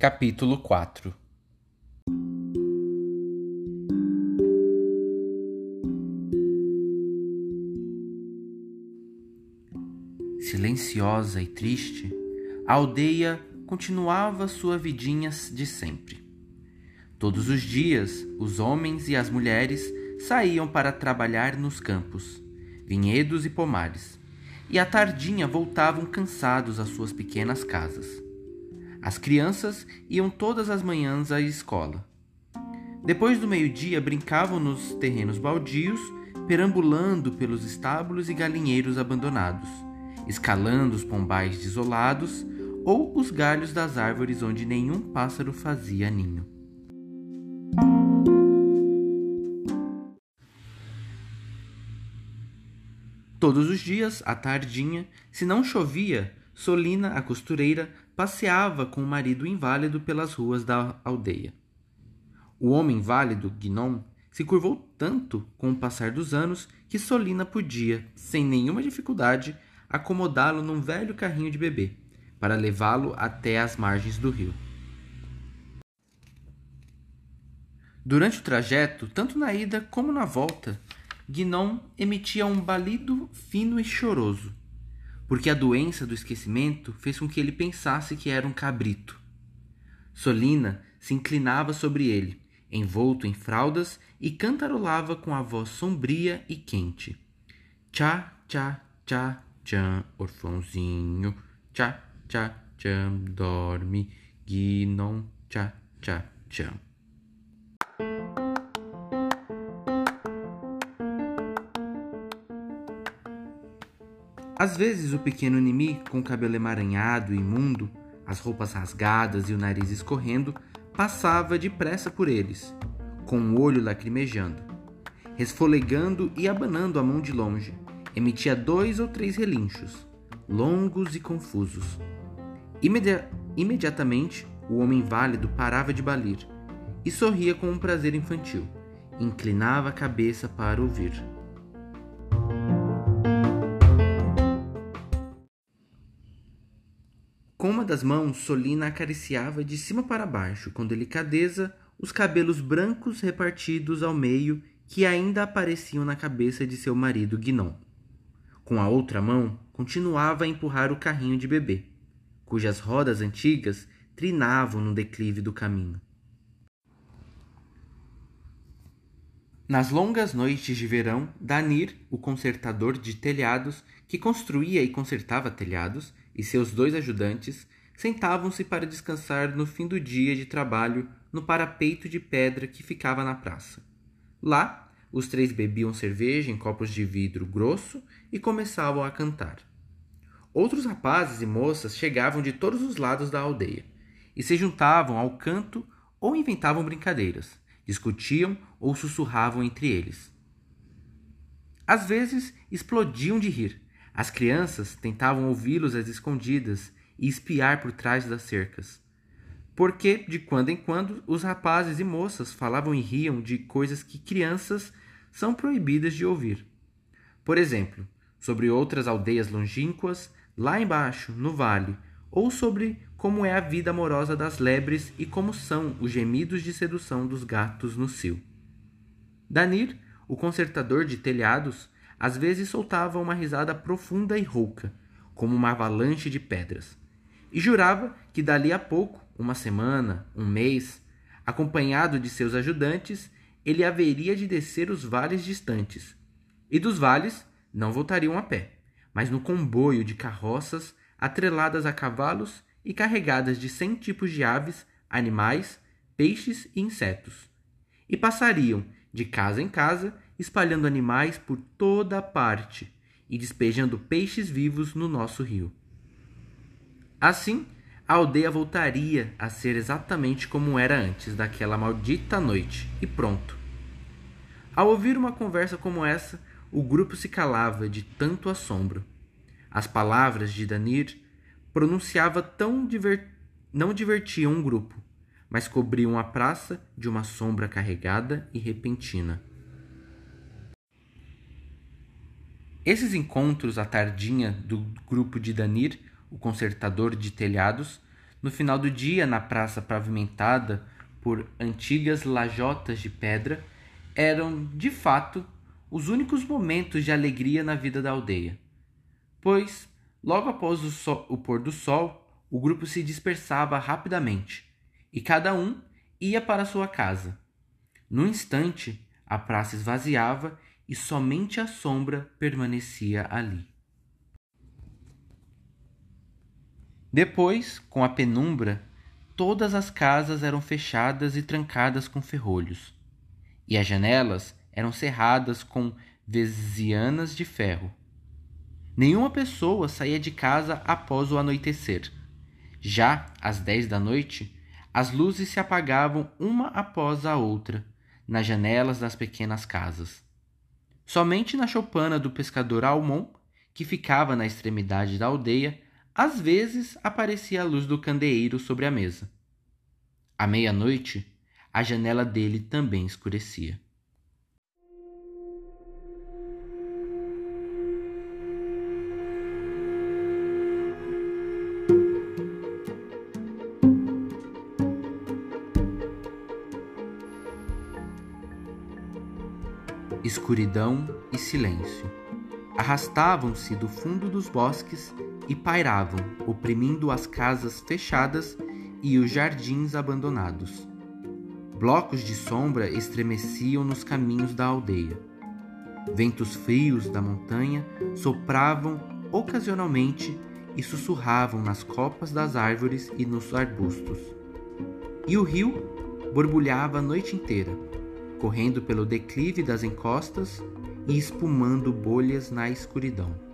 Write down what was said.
Capítulo 4 Silenciosa e triste, a aldeia continuava sua vidinha de sempre. Todos os dias, os homens e as mulheres saíam para trabalhar nos campos, vinhedos e pomares, e à tardinha voltavam cansados às suas pequenas casas. As crianças iam todas as manhãs à escola. Depois do meio-dia, brincavam nos terrenos baldios, perambulando pelos estábulos e galinheiros abandonados, escalando os pombais desolados ou os galhos das árvores onde nenhum pássaro fazia ninho. Todos os dias, à tardinha, se não chovia, Solina, a costureira, passeava com o marido inválido pelas ruas da aldeia. O homem inválido, Gnon, se curvou tanto com o passar dos anos que Solina podia, sem nenhuma dificuldade, acomodá-lo num velho carrinho de bebê, para levá-lo até as margens do rio. Durante o trajeto, tanto na ida como na volta, Guinon emitia um balido fino e choroso, porque a doença do esquecimento fez com que ele pensasse que era um cabrito. Solina se inclinava sobre ele, envolto em fraldas, e cantarolava com a voz sombria e quente. Tchá, tchá, tchá, tchã, orfãozinho, tchá, tchá, tcham, dorme, guinon, tchá, tchá, tcham. Às vezes o pequeno inimigo, com o cabelo emaranhado e imundo, as roupas rasgadas e o nariz escorrendo, passava depressa por eles, com o olho lacrimejando. Resfolegando e abanando a mão de longe, emitia dois ou três relinchos, longos e confusos. Imedi imediatamente, o homem válido parava de balir e sorria com um prazer infantil. Inclinava a cabeça para ouvir. Com uma das mãos, Solina acariciava de cima para baixo, com delicadeza, os cabelos brancos repartidos ao meio que ainda apareciam na cabeça de seu marido Guinon. Com a outra mão, continuava a empurrar o carrinho de bebê cujas rodas antigas trinavam no declive do caminho. Nas longas noites de verão, Danir, o consertador de telhados, que construía e consertava telhados, e seus dois ajudantes, sentavam-se para descansar no fim do dia de trabalho no parapeito de pedra que ficava na praça. Lá, os três bebiam cerveja em copos de vidro grosso e começavam a cantar. Outros rapazes e moças chegavam de todos os lados da aldeia e se juntavam ao canto ou inventavam brincadeiras, discutiam ou sussurravam entre eles. Às vezes explodiam de rir. As crianças tentavam ouvi-los às escondidas e espiar por trás das cercas. Porque, de quando em quando, os rapazes e moças falavam e riam de coisas que crianças são proibidas de ouvir. Por exemplo, sobre outras aldeias longínquas lá embaixo, no vale, ou sobre como é a vida amorosa das lebres e como são os gemidos de sedução dos gatos no cio. Danir, o consertador de telhados, às vezes soltava uma risada profunda e rouca, como uma avalanche de pedras, e jurava que dali a pouco, uma semana, um mês, acompanhado de seus ajudantes, ele haveria de descer os vales distantes, e dos vales não voltariam a pé mas no comboio de carroças atreladas a cavalos e carregadas de cem tipos de aves, animais, peixes e insetos. E passariam de casa em casa, espalhando animais por toda parte e despejando peixes vivos no nosso rio. Assim, a aldeia voltaria a ser exatamente como era antes daquela maldita noite, e pronto. Ao ouvir uma conversa como essa, o grupo se calava de tanto assombro. As palavras de Danir pronunciava tão diver... não divertiam um grupo, mas cobriam a praça de uma sombra carregada e repentina. Esses encontros à tardinha do grupo de Danir, o consertador de telhados, no final do dia, na praça pavimentada por antigas lajotas de pedra, eram, de fato, os únicos momentos de alegria na vida da aldeia. Pois, logo após o, sol, o pôr do sol, o grupo se dispersava rapidamente e cada um ia para sua casa. No instante, a praça esvaziava e somente a sombra permanecia ali. Depois, com a penumbra, todas as casas eram fechadas e trancadas com ferrolhos, e as janelas eram cerradas com vezianas de ferro. Nenhuma pessoa saía de casa após o anoitecer. Já às dez da noite, as luzes se apagavam uma após a outra nas janelas das pequenas casas. Somente na choupana do pescador Almon, que ficava na extremidade da aldeia, às vezes aparecia a luz do candeeiro sobre a mesa. À meia-noite, a janela dele também escurecia. Escuridão e silêncio. Arrastavam-se do fundo dos bosques e pairavam, oprimindo as casas fechadas e os jardins abandonados. Blocos de sombra estremeciam nos caminhos da aldeia. Ventos frios da montanha sopravam ocasionalmente e sussurravam nas copas das árvores e nos arbustos. E o rio borbulhava a noite inteira correndo pelo declive das encostas e espumando bolhas na escuridão.